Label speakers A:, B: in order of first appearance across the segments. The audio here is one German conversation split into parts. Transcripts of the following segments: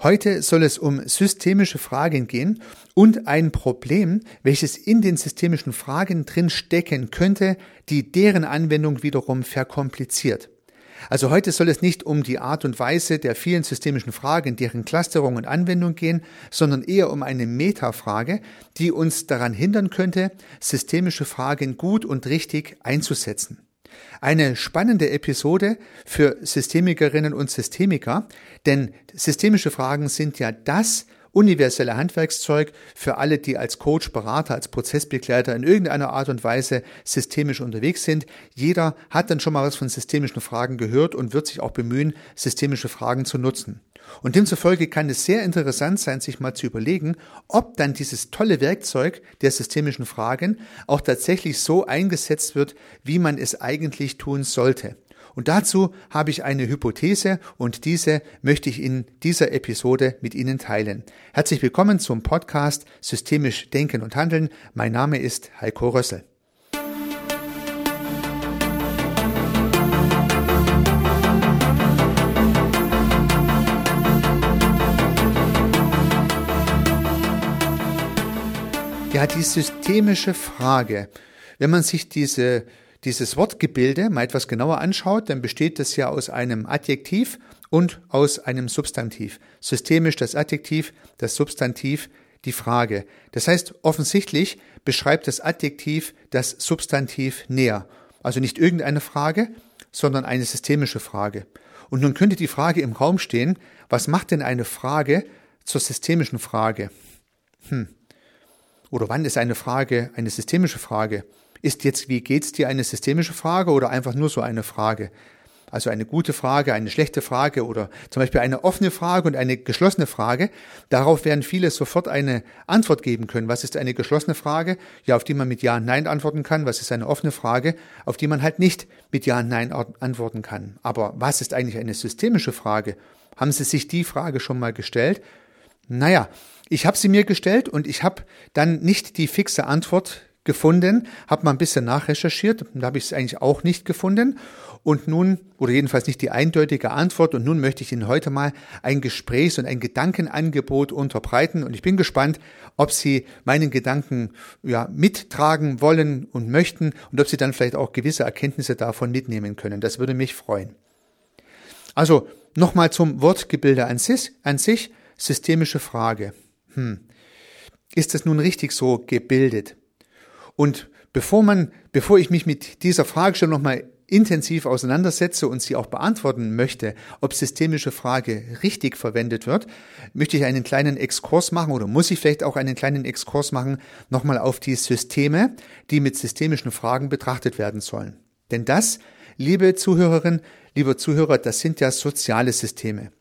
A: Heute soll es um systemische Fragen gehen und ein Problem, welches in den systemischen Fragen drin stecken könnte, die deren Anwendung wiederum verkompliziert. Also heute soll es nicht um die Art und Weise der vielen systemischen Fragen, deren Clusterung und Anwendung gehen, sondern eher um eine Metafrage, die uns daran hindern könnte, systemische Fragen gut und richtig einzusetzen. Eine spannende Episode für Systemikerinnen und Systemiker, denn systemische Fragen sind ja das universelle Handwerkszeug für alle, die als Coach, Berater, als Prozessbegleiter in irgendeiner Art und Weise systemisch unterwegs sind. Jeder hat dann schon mal was von systemischen Fragen gehört und wird sich auch bemühen, systemische Fragen zu nutzen. Und demzufolge kann es sehr interessant sein, sich mal zu überlegen, ob dann dieses tolle Werkzeug der systemischen Fragen auch tatsächlich so eingesetzt wird, wie man es eigentlich tun sollte. Und dazu habe ich eine Hypothese und diese möchte ich in dieser Episode mit Ihnen teilen. Herzlich willkommen zum Podcast Systemisch Denken und Handeln. Mein Name ist Heiko Rössel. Ja, die systemische Frage. Wenn man sich diese dieses Wortgebilde mal etwas genauer anschaut, dann besteht es ja aus einem Adjektiv und aus einem Substantiv. Systemisch das Adjektiv, das Substantiv die Frage. Das heißt, offensichtlich beschreibt das Adjektiv das Substantiv näher. Also nicht irgendeine Frage, sondern eine systemische Frage. Und nun könnte die Frage im Raum stehen, was macht denn eine Frage zur systemischen Frage? Hm. Oder wann ist eine Frage eine systemische Frage? Ist jetzt, wie geht's dir, eine systemische Frage oder einfach nur so eine Frage? Also eine gute Frage, eine schlechte Frage oder zum Beispiel eine offene Frage und eine geschlossene Frage. Darauf werden viele sofort eine Antwort geben können. Was ist eine geschlossene Frage? Ja, auf die man mit Ja und Nein antworten kann. Was ist eine offene Frage? Auf die man halt nicht mit Ja und Nein antworten kann. Aber was ist eigentlich eine systemische Frage? Haben Sie sich die Frage schon mal gestellt? Naja, ich habe sie mir gestellt und ich habe dann nicht die fixe Antwort gefunden, habe mal ein bisschen nachrecherchiert, da habe ich es eigentlich auch nicht gefunden. Und nun, oder jedenfalls nicht die eindeutige Antwort, und nun möchte ich Ihnen heute mal ein Gesprächs- und ein Gedankenangebot unterbreiten. Und ich bin gespannt, ob Sie meinen Gedanken ja, mittragen wollen und möchten und ob Sie dann vielleicht auch gewisse Erkenntnisse davon mitnehmen können. Das würde mich freuen. Also nochmal zum Wortgebilde an sich, an sich systemische Frage. Hm. Ist das nun richtig so gebildet? Und bevor man, bevor ich mich mit dieser Fragestellung nochmal intensiv auseinandersetze und sie auch beantworten möchte, ob systemische Frage richtig verwendet wird, möchte ich einen kleinen Exkurs machen oder muss ich vielleicht auch einen kleinen Exkurs machen, nochmal auf die Systeme, die mit systemischen Fragen betrachtet werden sollen. Denn das, liebe Zuhörerinnen, lieber Zuhörer, das sind ja soziale Systeme.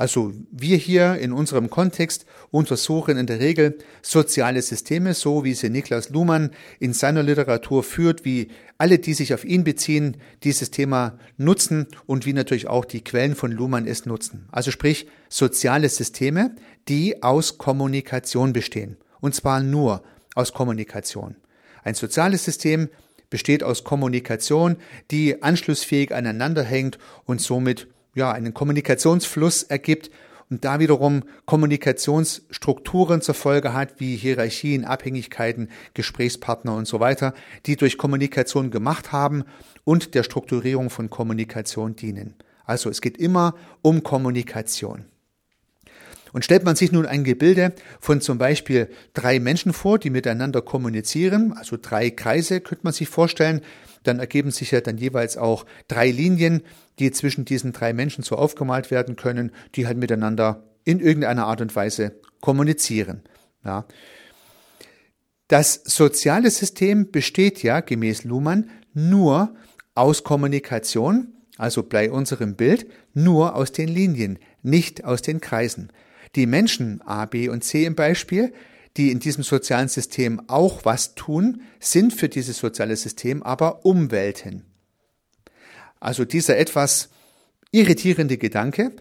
A: Also wir hier in unserem Kontext untersuchen in der Regel soziale Systeme, so wie sie Niklas Luhmann in seiner Literatur führt, wie alle, die sich auf ihn beziehen, dieses Thema nutzen und wie natürlich auch die Quellen von Luhmann es nutzen. Also sprich soziale Systeme, die aus Kommunikation bestehen. Und zwar nur aus Kommunikation. Ein soziales System besteht aus Kommunikation, die anschlussfähig aneinander hängt und somit ja, einen Kommunikationsfluss ergibt und da wiederum Kommunikationsstrukturen zur Folge hat, wie Hierarchien, Abhängigkeiten, Gesprächspartner und so weiter, die durch Kommunikation gemacht haben und der Strukturierung von Kommunikation dienen. Also es geht immer um Kommunikation. Und stellt man sich nun ein Gebilde von zum Beispiel drei Menschen vor, die miteinander kommunizieren, also drei Kreise könnte man sich vorstellen, dann ergeben sich ja dann jeweils auch drei Linien, die zwischen diesen drei Menschen so aufgemalt werden können, die halt miteinander in irgendeiner Art und Weise kommunizieren. Ja. Das soziale System besteht ja gemäß Luhmann nur aus Kommunikation, also bei unserem Bild nur aus den Linien, nicht aus den Kreisen. Die Menschen A, B und C im Beispiel, die in diesem sozialen System auch was tun, sind für dieses soziale System aber Umwelten. Also dieser etwas irritierende Gedanke,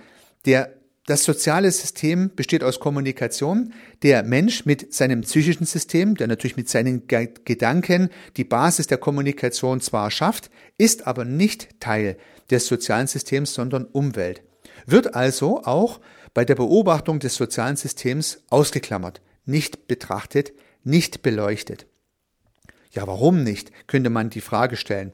A: der das soziale System besteht aus Kommunikation. Der Mensch mit seinem psychischen System, der natürlich mit seinen Gedanken die Basis der Kommunikation zwar schafft, ist aber nicht Teil des sozialen Systems, sondern Umwelt. Wird also auch bei der Beobachtung des sozialen Systems ausgeklammert, nicht betrachtet, nicht beleuchtet. Ja, warum nicht, könnte man die Frage stellen.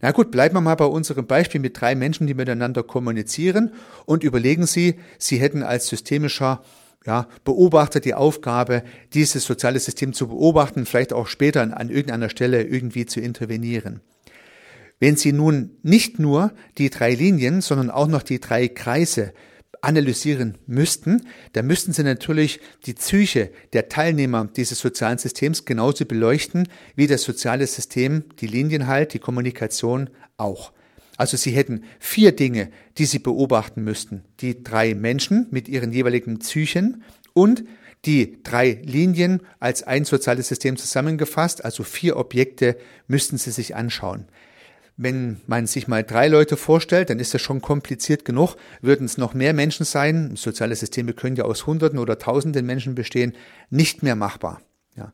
A: Na gut, bleiben wir mal bei unserem Beispiel mit drei Menschen, die miteinander kommunizieren und überlegen Sie, Sie hätten als systemischer ja, Beobachter die Aufgabe, dieses soziale System zu beobachten, vielleicht auch später an, an irgendeiner Stelle irgendwie zu intervenieren. Wenn Sie nun nicht nur die drei Linien, sondern auch noch die drei Kreise analysieren müssten, dann müssten Sie natürlich die Psyche der Teilnehmer dieses sozialen Systems genauso beleuchten wie das soziale System, die Linien halt, die Kommunikation auch. Also Sie hätten vier Dinge, die Sie beobachten müssten. Die drei Menschen mit ihren jeweiligen Psychen und die drei Linien als ein soziales System zusammengefasst, also vier Objekte müssten Sie sich anschauen. Wenn man sich mal drei Leute vorstellt, dann ist das schon kompliziert genug. Würden es noch mehr Menschen sein, soziale Systeme können ja aus Hunderten oder Tausenden Menschen bestehen, nicht mehr machbar. Ja.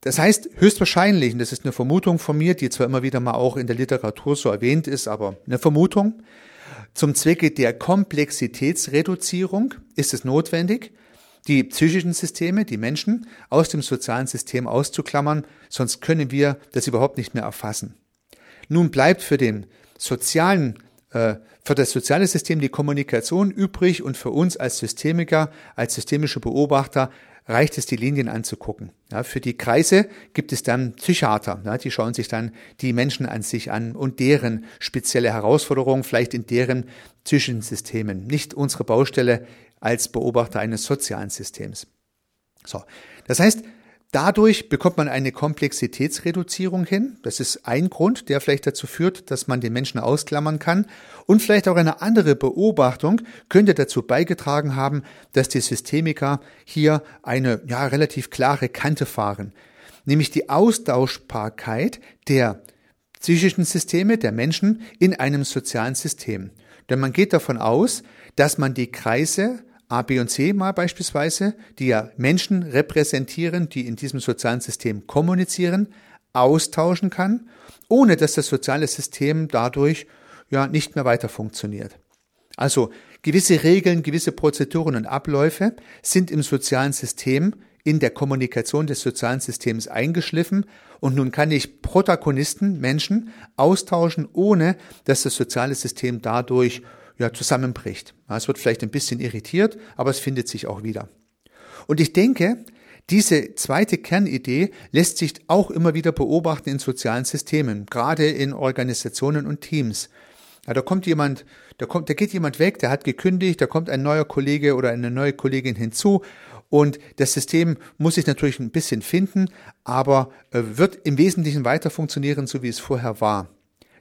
A: Das heißt, höchstwahrscheinlich, und das ist eine Vermutung von mir, die zwar immer wieder mal auch in der Literatur so erwähnt ist, aber eine Vermutung, zum Zwecke der Komplexitätsreduzierung ist es notwendig, die psychischen Systeme, die Menschen, aus dem sozialen System auszuklammern, sonst können wir das überhaupt nicht mehr erfassen. Nun bleibt für den sozialen äh, für das soziale System die Kommunikation übrig und für uns als Systemiker, als systemische Beobachter reicht es, die Linien anzugucken. Ja, für die Kreise gibt es dann Psychiater, ja, die schauen sich dann die Menschen an sich an und deren spezielle Herausforderungen, vielleicht in deren psychischen Systemen, nicht unsere Baustelle als Beobachter eines sozialen Systems. So, das heißt, Dadurch bekommt man eine Komplexitätsreduzierung hin. Das ist ein Grund, der vielleicht dazu führt, dass man den Menschen ausklammern kann. Und vielleicht auch eine andere Beobachtung könnte dazu beigetragen haben, dass die Systemiker hier eine ja, relativ klare Kante fahren. Nämlich die Austauschbarkeit der psychischen Systeme der Menschen in einem sozialen System. Denn man geht davon aus, dass man die Kreise A, B und C mal beispielsweise, die ja Menschen repräsentieren, die in diesem sozialen System kommunizieren, austauschen kann, ohne dass das soziale System dadurch ja nicht mehr weiter funktioniert. Also gewisse Regeln, gewisse Prozeduren und Abläufe sind im sozialen System in der Kommunikation des sozialen Systems eingeschliffen und nun kann ich Protagonisten, Menschen austauschen, ohne dass das soziale System dadurch ja, zusammenbricht. Es wird vielleicht ein bisschen irritiert, aber es findet sich auch wieder. Und ich denke, diese zweite Kernidee lässt sich auch immer wieder beobachten in sozialen Systemen, gerade in Organisationen und Teams. Ja, da kommt jemand, da kommt, da geht jemand weg, der hat gekündigt, da kommt ein neuer Kollege oder eine neue Kollegin hinzu und das System muss sich natürlich ein bisschen finden, aber äh, wird im Wesentlichen weiter funktionieren, so wie es vorher war.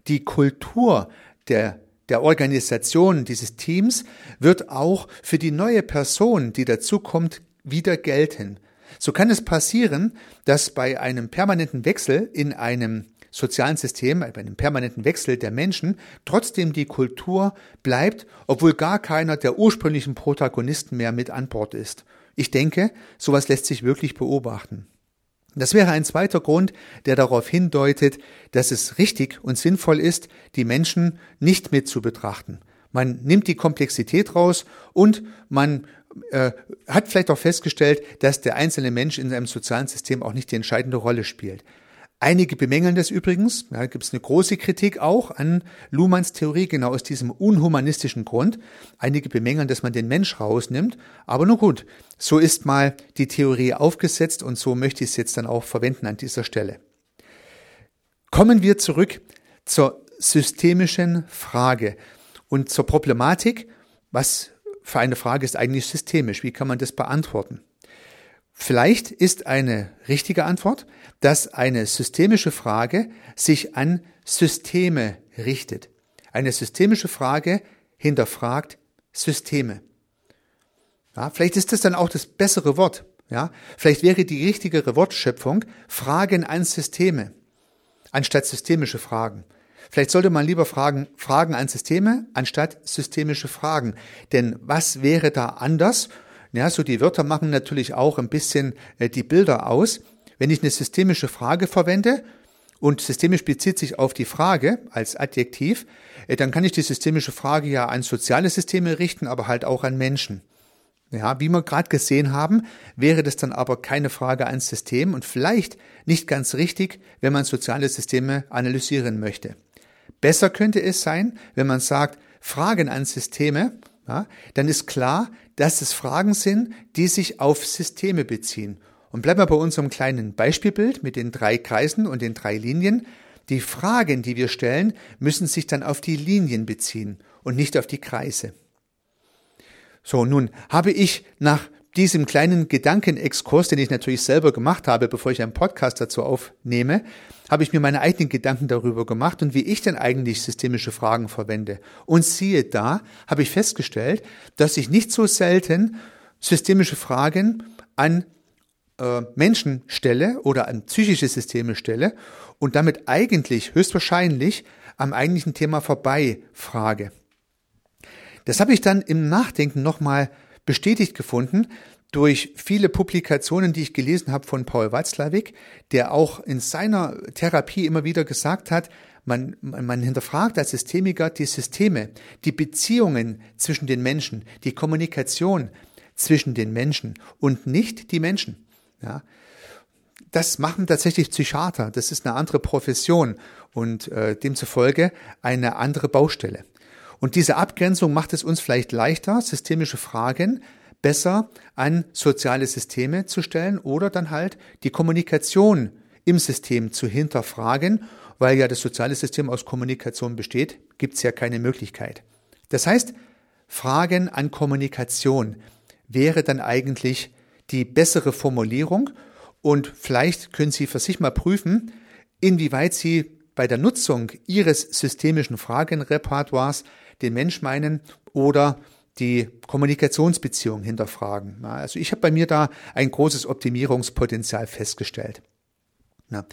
A: Die Kultur der der Organisation dieses Teams wird auch für die neue Person, die dazukommt, wieder gelten. So kann es passieren, dass bei einem permanenten Wechsel in einem sozialen System, bei einem permanenten Wechsel der Menschen, trotzdem die Kultur bleibt, obwohl gar keiner der ursprünglichen Protagonisten mehr mit an Bord ist. Ich denke, sowas lässt sich wirklich beobachten. Das wäre ein zweiter Grund, der darauf hindeutet, dass es richtig und sinnvoll ist, die Menschen nicht mit zu betrachten. Man nimmt die Komplexität raus und man äh, hat vielleicht auch festgestellt, dass der einzelne Mensch in einem sozialen System auch nicht die entscheidende Rolle spielt. Einige bemängeln das übrigens. Da gibt es eine große Kritik auch an Luhmanns Theorie, genau aus diesem unhumanistischen Grund. Einige bemängeln, dass man den Mensch rausnimmt. Aber nun gut, so ist mal die Theorie aufgesetzt und so möchte ich es jetzt dann auch verwenden an dieser Stelle. Kommen wir zurück zur systemischen Frage und zur Problematik. Was für eine Frage ist eigentlich systemisch? Wie kann man das beantworten? Vielleicht ist eine richtige Antwort, dass eine systemische Frage sich an Systeme richtet. Eine systemische Frage hinterfragt Systeme. Ja, vielleicht ist das dann auch das bessere Wort. Ja, vielleicht wäre die richtigere Wortschöpfung Fragen an Systeme anstatt systemische Fragen. Vielleicht sollte man lieber fragen, Fragen an Systeme anstatt systemische Fragen. Denn was wäre da anders? Ja, so die Wörter machen natürlich auch ein bisschen äh, die Bilder aus. Wenn ich eine systemische Frage verwende und systemisch bezieht sich auf die Frage als Adjektiv, äh, dann kann ich die systemische Frage ja an soziale Systeme richten, aber halt auch an Menschen. Ja, wie wir gerade gesehen haben, wäre das dann aber keine Frage ans System und vielleicht nicht ganz richtig, wenn man soziale Systeme analysieren möchte. Besser könnte es sein, wenn man sagt, Fragen an Systeme, ja, dann ist klar, dass es Fragen sind, die sich auf Systeme beziehen. Und bleiben wir bei unserem kleinen Beispielbild mit den drei Kreisen und den drei Linien. Die Fragen, die wir stellen, müssen sich dann auf die Linien beziehen und nicht auf die Kreise. So, nun habe ich nach diesem kleinen Gedankenexkurs, den ich natürlich selber gemacht habe, bevor ich einen Podcast dazu aufnehme, habe ich mir meine eigenen Gedanken darüber gemacht und wie ich denn eigentlich systemische Fragen verwende. Und siehe da, habe ich festgestellt, dass ich nicht so selten systemische Fragen an äh, Menschen stelle oder an psychische Systeme stelle und damit eigentlich höchstwahrscheinlich am eigentlichen Thema vorbei frage. Das habe ich dann im Nachdenken nochmal bestätigt gefunden durch viele Publikationen, die ich gelesen habe von Paul Watzlawick, der auch in seiner Therapie immer wieder gesagt hat, man, man hinterfragt als Systemiker die Systeme, die Beziehungen zwischen den Menschen, die Kommunikation zwischen den Menschen und nicht die Menschen. Ja, das machen tatsächlich Psychiater. Das ist eine andere Profession und äh, demzufolge eine andere Baustelle. Und diese Abgrenzung macht es uns vielleicht leichter, systemische Fragen besser an soziale Systeme zu stellen oder dann halt die Kommunikation im System zu hinterfragen, weil ja das soziale System aus Kommunikation besteht, gibt es ja keine Möglichkeit. Das heißt, Fragen an Kommunikation wäre dann eigentlich die bessere Formulierung und vielleicht können Sie für sich mal prüfen, inwieweit Sie bei der Nutzung Ihres systemischen Fragenrepertoires den Mensch meinen oder die Kommunikationsbeziehung hinterfragen. Also ich habe bei mir da ein großes Optimierungspotenzial festgestellt. Na,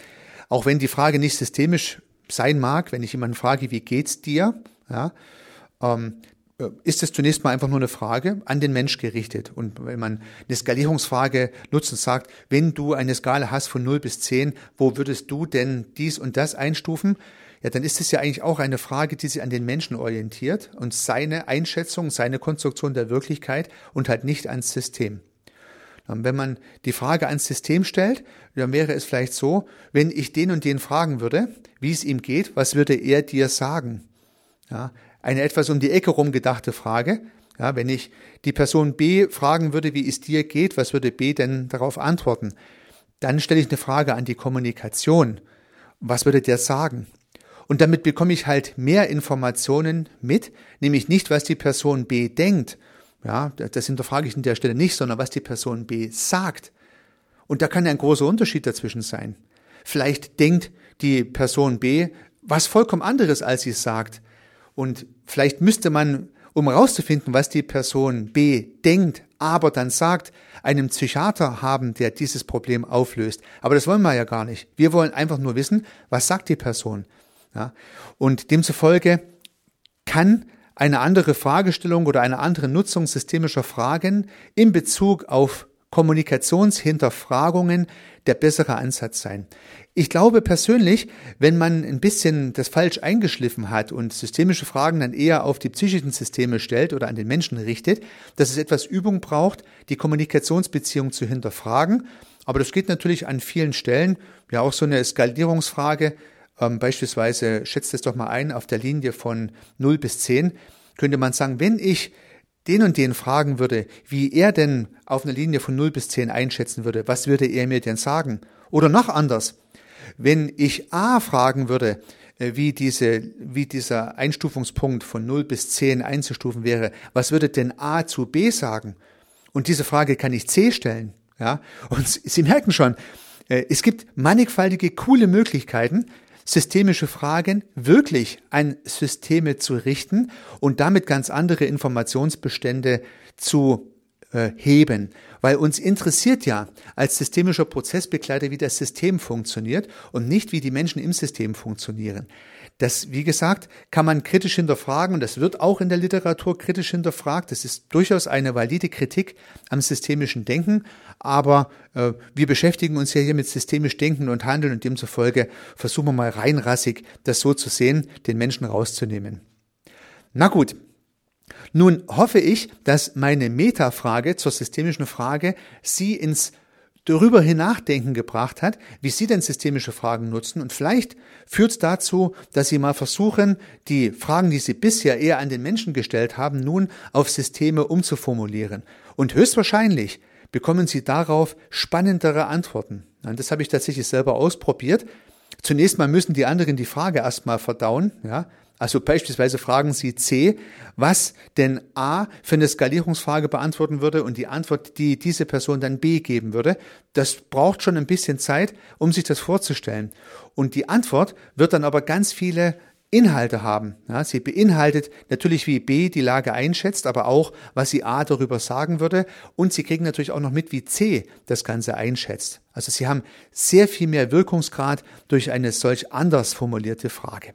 A: auch wenn die Frage nicht systemisch sein mag, wenn ich jemanden frage, wie geht's dir, ja, ähm, äh, ist es zunächst mal einfach nur eine Frage an den Mensch gerichtet. Und wenn man eine Skalierungsfrage nutzt und sagt, wenn du eine Skala hast von 0 bis 10, wo würdest du denn dies und das einstufen? Ja, dann ist es ja eigentlich auch eine Frage, die sich an den Menschen orientiert und seine Einschätzung, seine Konstruktion der Wirklichkeit und halt nicht ans System. Wenn man die Frage ans System stellt, dann wäre es vielleicht so, wenn ich den und den fragen würde, wie es ihm geht, was würde er dir sagen? Ja, eine etwas um die Ecke rumgedachte Frage. Ja, wenn ich die Person B fragen würde, wie es dir geht, was würde B denn darauf antworten? Dann stelle ich eine Frage an die Kommunikation. Was würde der sagen? Und damit bekomme ich halt mehr Informationen mit, nämlich nicht, was die Person B denkt. Ja, das hinterfrage ich an der Stelle nicht, sondern was die Person B sagt. Und da kann ein großer Unterschied dazwischen sein. Vielleicht denkt die Person B was vollkommen anderes, als sie sagt. Und vielleicht müsste man, um herauszufinden, was die Person B denkt, aber dann sagt, einen Psychiater haben, der dieses Problem auflöst. Aber das wollen wir ja gar nicht. Wir wollen einfach nur wissen, was sagt die Person. Ja? Und demzufolge kann eine andere Fragestellung oder eine andere Nutzung systemischer Fragen in Bezug auf Kommunikationshinterfragungen der bessere Ansatz sein. Ich glaube persönlich, wenn man ein bisschen das falsch eingeschliffen hat und systemische Fragen dann eher auf die psychischen Systeme stellt oder an den Menschen richtet, dass es etwas Übung braucht, die Kommunikationsbeziehung zu hinterfragen. Aber das geht natürlich an vielen Stellen. Ja, auch so eine Skalierungsfrage. Ähm, beispielsweise schätzt es doch mal ein auf der Linie von 0 bis 10. Könnte man sagen, wenn ich den und den fragen würde, wie er denn auf einer Linie von 0 bis 10 einschätzen würde, was würde er mir denn sagen? Oder noch anders, wenn ich A fragen würde, äh, wie, diese, wie dieser Einstufungspunkt von 0 bis 10 einzustufen wäre, was würde denn A zu B sagen? Und diese Frage kann ich C stellen. Ja? Und Sie merken schon, äh, es gibt mannigfaltige, coole Möglichkeiten, systemische Fragen wirklich an Systeme zu richten und damit ganz andere Informationsbestände zu äh, heben. Weil uns interessiert ja als systemischer Prozessbegleiter, wie das System funktioniert und nicht, wie die Menschen im System funktionieren. Das, wie gesagt, kann man kritisch hinterfragen und das wird auch in der Literatur kritisch hinterfragt. Das ist durchaus eine valide Kritik am systemischen Denken, aber äh, wir beschäftigen uns ja hier mit systemisch Denken und Handeln und demzufolge versuchen wir mal reinrassig das so zu sehen, den Menschen rauszunehmen. Na gut, Nun hoffe ich, dass meine Metafrage zur systemischen Frage Sie ins darüber hinachdenken gebracht hat, wie Sie denn systemische Fragen nutzen. Und vielleicht führt es dazu, dass Sie mal versuchen, die Fragen, die Sie bisher eher an den Menschen gestellt haben, nun auf Systeme umzuformulieren. Und höchstwahrscheinlich bekommen Sie darauf spannendere Antworten. Und das habe ich tatsächlich selber ausprobiert. Zunächst mal müssen die anderen die Frage erstmal verdauen, ja. Also beispielsweise fragen Sie C, was denn A für eine Skalierungsfrage beantworten würde und die Antwort, die diese Person dann B geben würde. Das braucht schon ein bisschen Zeit, um sich das vorzustellen. Und die Antwort wird dann aber ganz viele Inhalte haben. Ja, sie beinhaltet natürlich, wie B die Lage einschätzt, aber auch, was sie A darüber sagen würde. Und Sie kriegen natürlich auch noch mit, wie C das Ganze einschätzt. Also Sie haben sehr viel mehr Wirkungsgrad durch eine solch anders formulierte Frage.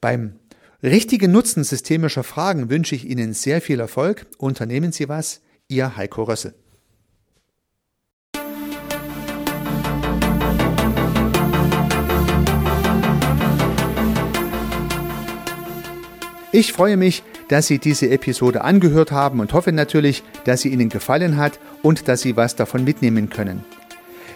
A: Beim richtigen Nutzen systemischer Fragen wünsche ich Ihnen sehr viel Erfolg. Unternehmen Sie was. Ihr Heiko Rössel. Ich freue mich, dass Sie diese Episode angehört haben und hoffe natürlich, dass sie Ihnen gefallen hat und dass Sie was davon mitnehmen können.